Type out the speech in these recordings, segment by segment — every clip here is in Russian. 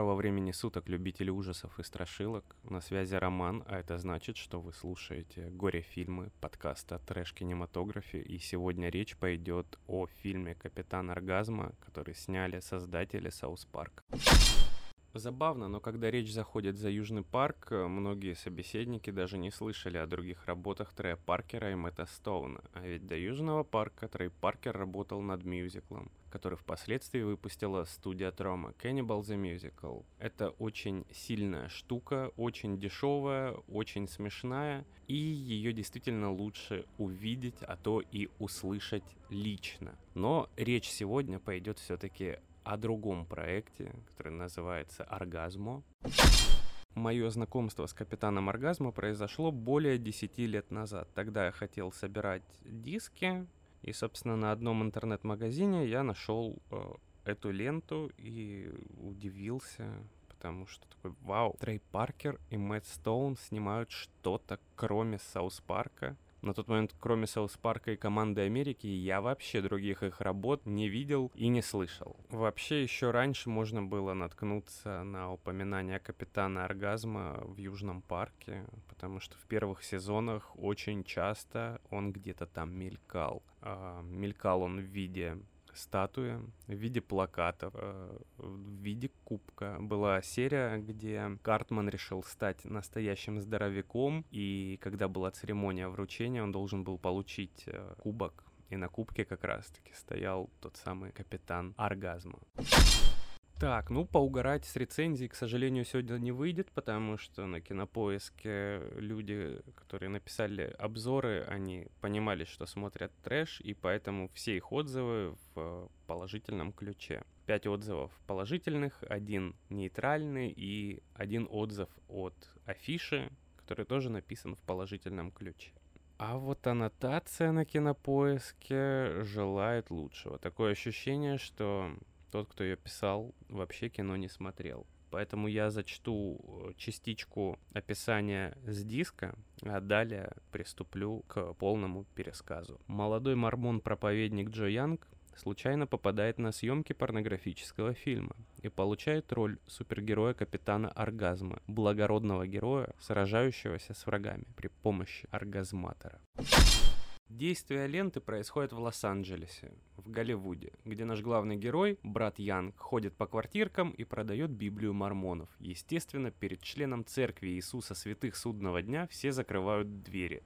Доброго времени суток, любители ужасов и страшилок. На связи Роман, а это значит, что вы слушаете горе-фильмы подкаста «Трэш в кинематографе». И сегодня речь пойдет о фильме «Капитан Оргазмо», который сняли создатели South Park. Забавно, но когда речь заходит за Южный парк, э, многие собеседники даже не слышали о других работах Трея Паркера и Мэтта Стоуна. А ведь до Южного парка Трей Паркер работал над мюзиклом, который впоследствии выпустила студия Troma Cannibal the Musical. Это очень сильная штука, очень дешевая, очень смешная, и ее действительно лучше увидеть, а то и услышать лично. Но речь сегодня пойдет все-таки о другом проекте, который называется «Оргазмо». Мое знакомство с Капитаном Оргазмо произошло более 10 лет назад. Тогда я хотел собирать диски, и, собственно, на одном интернет-магазине я нашел э, эту ленту и удивился, потому что такой, вау, Трей Паркер и Мэтт Стоун снимают что-то кроме South Park а. На тот момент, кроме Саус Парка и Команды Америки, я вообще других их работ не видел и не слышал. Вообще, еще раньше можно было наткнуться на упоминание Капитана Оргазма в Южном парке, потому что в первых сезонах очень часто он где-то там мелькал. А, мелькал он в виде статуи в виде плакатов, э, в виде кубка. Была серия, где Картман решил стать настоящим здоровяком, и когда была церемония вручения, он должен был получить э, кубок. И на кубке как раз-таки стоял тот самый капитан оргазма. Так, ну, поугарать с рецензией, к сожалению, сегодня не выйдет, потому что на кинопоиске люди, которые написали обзоры, они понимали, что смотрят трэш, и поэтому все их отзывы в положительном ключе. Пять отзывов положительных, один нейтральный и один отзыв от афиши, который тоже написан в положительном ключе. А вот аннотация на кинопоиске желает лучшего. Такое ощущение, что тот, кто ее писал, вообще кино не смотрел. Поэтому я зачту э, частичку описания с диска, а далее приступлю к полному пересказу. Молодой мормон-проповедник Джо Янг случайно попадает на съемки порнографического фильма и получает роль супергероя капитана Оргазма, благородного героя, сражающегося с врагами при помощи оргазматора. Действие ленты происходит в Лос-Анджелесе, в Голливуде, где наш главный герой, брат Янг, ходит по квартиркам и продает Библию мормонов. Естественно, перед членом церкви Иисуса Святых Судного Дня все закрывают двери.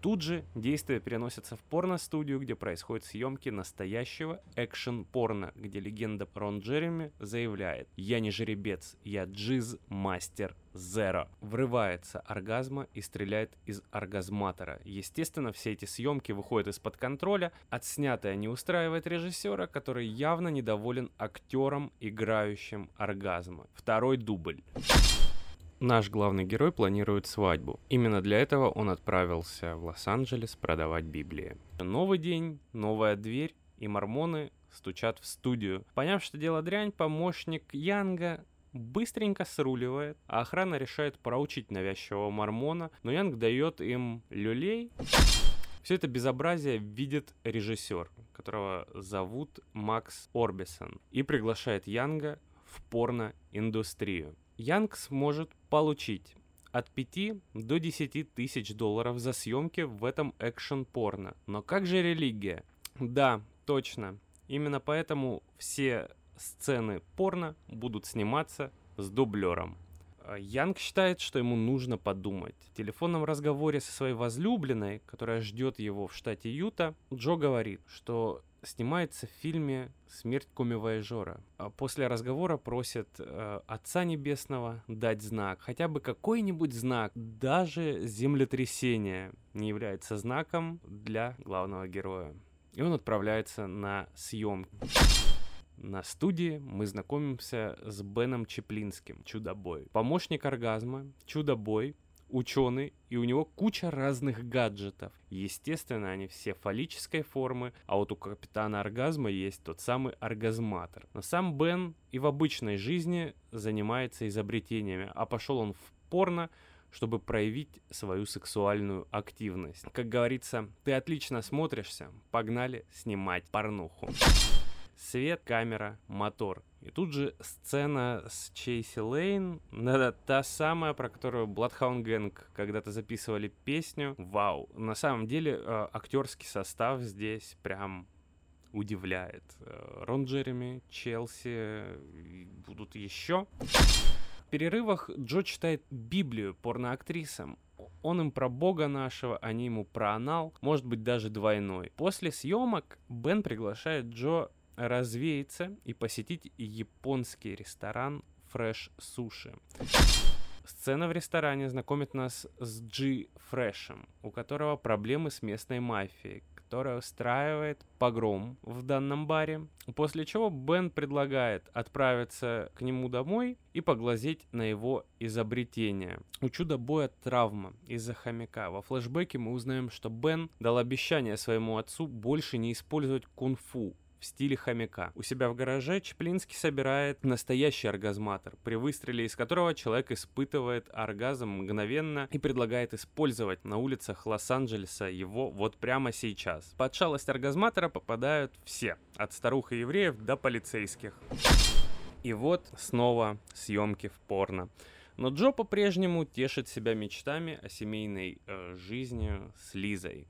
Тут же действие переносится в порно-студию, где происходят съемки настоящего экшен-порно, где легенда Рон Джереми заявляет «Я не жеребец, я джиз-мастер Зеро. Врывается оргазма и стреляет из оргазматора. Естественно, все эти съемки выходят из-под контроля. Отснятое не устраивает режиссера, который явно недоволен актером, играющим оргазма. Второй дубль. Наш главный герой планирует свадьбу. Именно для этого он отправился в Лос-Анджелес продавать Библии. Новый день, новая дверь, и мормоны стучат в студию. Поняв, что дело дрянь, помощник Янга быстренько сруливает, а охрана решает проучить навязчивого мормона, но Янг дает им люлей. Все это безобразие видит режиссер, которого зовут Макс Орбисон, и приглашает Янга в порно-индустрию. Янг сможет получить от 5 до 10 тысяч долларов за съемки в этом экшен-порно. Но как же религия? Да, точно. Именно поэтому все сцены порно будут сниматься с дублером. А Янг считает, что ему нужно подумать. В телефонном разговоре со своей возлюбленной, которая ждет его в штате Юта, Джо говорит, что снимается в фильме «Смерть Коми-Вояжера». А после разговора просит э, Отца Небесного дать знак, хотя бы какой-нибудь знак, даже землетрясение не является знаком для главного героя. И он отправляется на съемки. На студии мы знакомимся с Беном Чеплинским, Чудобой. Помощник оргазма, Чудобой, ученый, и у него куча разных гаджетов. Естественно, они все фаллической формы, а вот у капитана оргазма есть тот самый оргазматор. Но сам Бен и в обычной жизни занимается изобретениями, а пошел он в порно, чтобы проявить свою сексуальную активность. Как говорится, ты отлично смотришься, погнали снимать порнуху. Свет, камера, мотор. И тут же сцена с Чейси Лейн, это та самая, про которую Bloodhound Gang когда-то записывали песню. Вау, на самом деле э, актерский состав здесь прям удивляет. Э, Рон Джереми, Челси, будут еще. В перерывах Джо читает Библию порноактрисам. Он им про Бога нашего, они ему про анал, может быть даже двойной. После съемок Бен приглашает Джо развеяться и посетить японский ресторан Fresh Sushi. Сцена в ресторане знакомит нас с Джи Фрешем, у которого проблемы с местной мафией, которая устраивает погром в данном баре, после чего Бен предлагает отправиться к нему домой и поглазеть на его изобретение. У чудо-боя травма из-за хомяка. Во флешбеке мы узнаем, что Бен дал обещание своему отцу больше не использовать кунг-фу, в стиле хомяка. У себя в гараже Чеплинский собирает настоящий оргазматор, при выстреле из которого человек испытывает оргазм мгновенно и предлагает использовать на улицах Лос-Анджелеса его вот прямо сейчас. Под шалость оргазматора попадают все, от старух и евреев до полицейских. И вот снова съемки в порно. Но Джо по-прежнему тешит себя мечтами о семейной э, жизни с Лизой.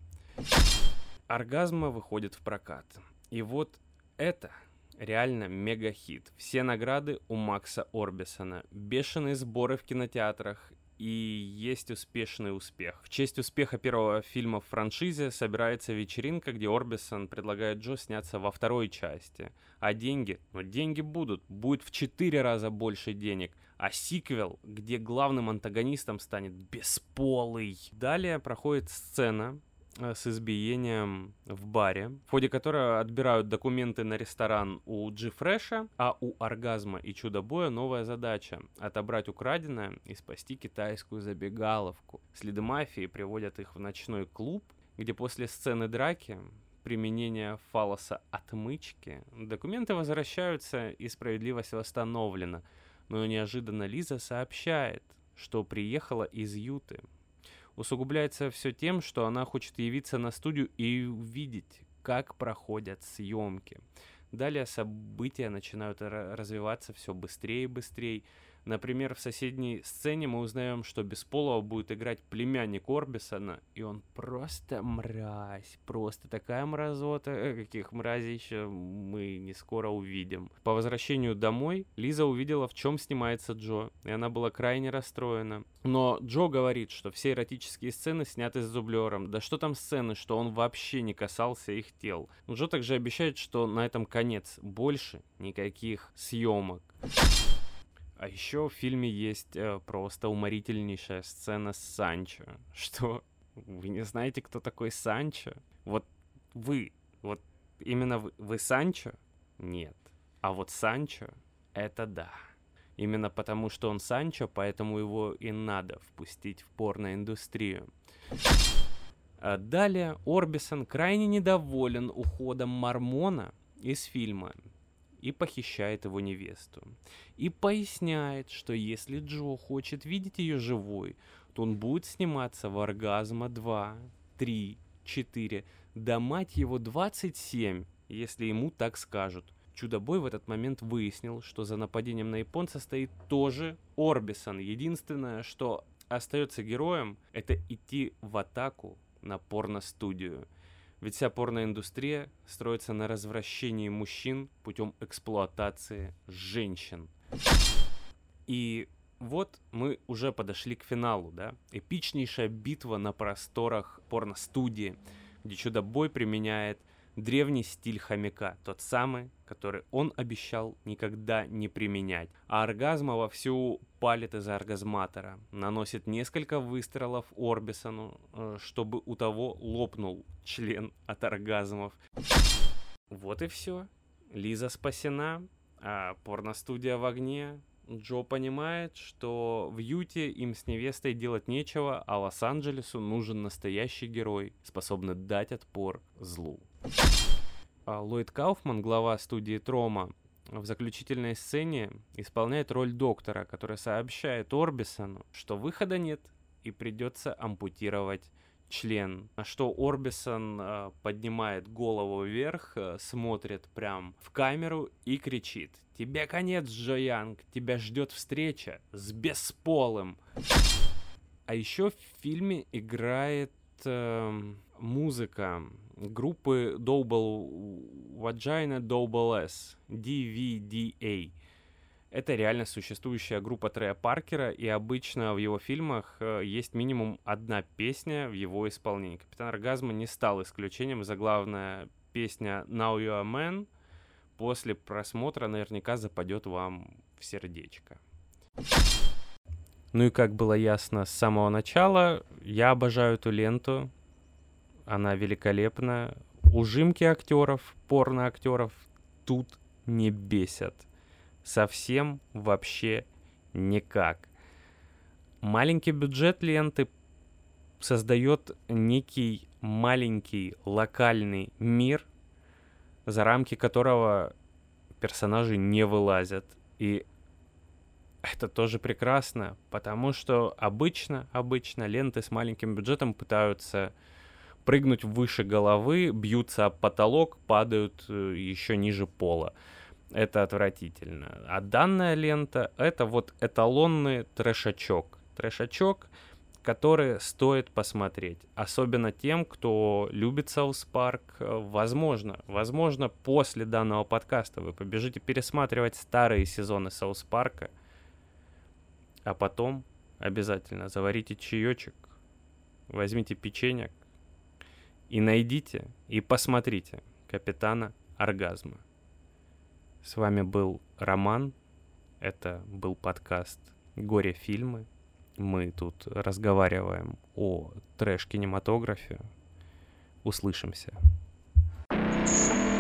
Оргазма выходит в прокат. И вот это реально мега-хит. Все награды у Макса Орбисона. Бешеные сборы в кинотеатрах и есть успешный успех. В честь успеха первого фильма в франшизе собирается вечеринка, где Орбисон предлагает Джо сняться во второй части. А деньги? Ну, деньги будут. Будет в четыре раза больше денег. А сиквел, где главным антагонистом станет бесполый. Далее проходит сцена, с избиением в баре, в ходе которого отбирают документы на ресторан у Джи Фреша, а у Оргазма и Чудо-боя новая задача — отобрать украденное и спасти китайскую забегаловку. Следы мафии приводят их в ночной клуб, где после сцены драки применения фалоса отмычки документы возвращаются и справедливость восстановлена. Но неожиданно Лиза сообщает, что приехала из Юты, Усугубляется все тем, что она хочет явиться на студию и увидеть, как проходят съемки. Далее события начинают развиваться все быстрее и быстрее. Например, в соседней сцене мы узнаем, что Бесполова будет играть племянник Орбисона, и он просто мразь, просто такая мразота, э, каких мразей еще мы не скоро увидим. По возвращению домой Лиза увидела, в чем снимается Джо, и она была крайне расстроена. Но Джо говорит, что все эротические сцены сняты с дублером. Да что там сцены, что он вообще не касался их тел. Джо также обещает, что на этом конец. Больше никаких съемок. А еще в фильме есть э, просто уморительнейшая сцена с Санчо. Что? Вы не знаете, кто такой Санчо? Вот вы, вот именно вы, вы Санчо? Нет. А вот Санчо — это да. Именно потому, что он Санчо, поэтому его и надо впустить в порноиндустрию. А далее Орбисон крайне недоволен уходом Мормона из фильма и похищает его невесту. И поясняет, что если Джо хочет видеть ее живой, то он будет сниматься в «Оргазма 2», 3, 4, да мать его 27, если ему так скажут. Чудобой в этот момент выяснил, что за нападением на японца стоит тоже Орбисон. Единственное, что остается героем, это идти в атаку на порно-студию. Ведь вся порноиндустрия строится на развращении мужчин путем эксплуатации женщин. И вот мы уже подошли к финалу, да? Эпичнейшая битва на просторах порностудии, где чудо-бой применяет древний стиль хомяка, тот самый, который он обещал никогда не применять. А оргазма вовсю палит из оргазматора, наносит несколько выстрелов Орбисону, э, чтобы у того лопнул член от оргазмов. Вот и все. Лиза спасена, а порностудия в огне. Джо понимает, что в Юте им с невестой делать нечего, а Лос-Анджелесу нужен настоящий герой, способный дать отпор злу. А Ллойд Кауфман, глава студии Трома, в заключительной сцене исполняет роль доктора, который сообщает Орбисону, что выхода нет и придется ампутировать член, на что Орбисон э, поднимает голову вверх, э, смотрит прям в камеру и кричит «Тебе конец, Джо Янг, тебя ждет встреча с бесполым!» А еще в фильме играет э, музыка группы Double Vagina Double S, DVDA. Это реально существующая группа Трея Паркера, и обычно в его фильмах э, есть минимум одна песня в его исполнении. Капитан Оргазма не стал исключением. Заглавная песня Now You Are Man после просмотра наверняка западет вам в сердечко. Ну и как было ясно с самого начала, я обожаю эту ленту. Она великолепна. Ужимки актеров, порно-актеров тут не бесят совсем вообще никак. Маленький бюджет ленты создает некий маленький локальный мир, за рамки которого персонажи не вылазят. И это тоже прекрасно, потому что обычно, обычно ленты с маленьким бюджетом пытаются прыгнуть выше головы, бьются об потолок, падают э, еще ниже пола это отвратительно. А данная лента — это вот эталонный трэшачок. Трэшачок, который стоит посмотреть. Особенно тем, кто любит South Park. Возможно, возможно, после данного подкаста вы побежите пересматривать старые сезоны South Park а, а потом обязательно заварите чаечек, возьмите печенье и найдите и посмотрите Капитана Оргазма. С вами был Роман. Это был подкаст «Горе-фильмы». Мы тут разговариваем о трэш-кинематографе. Услышимся. thank you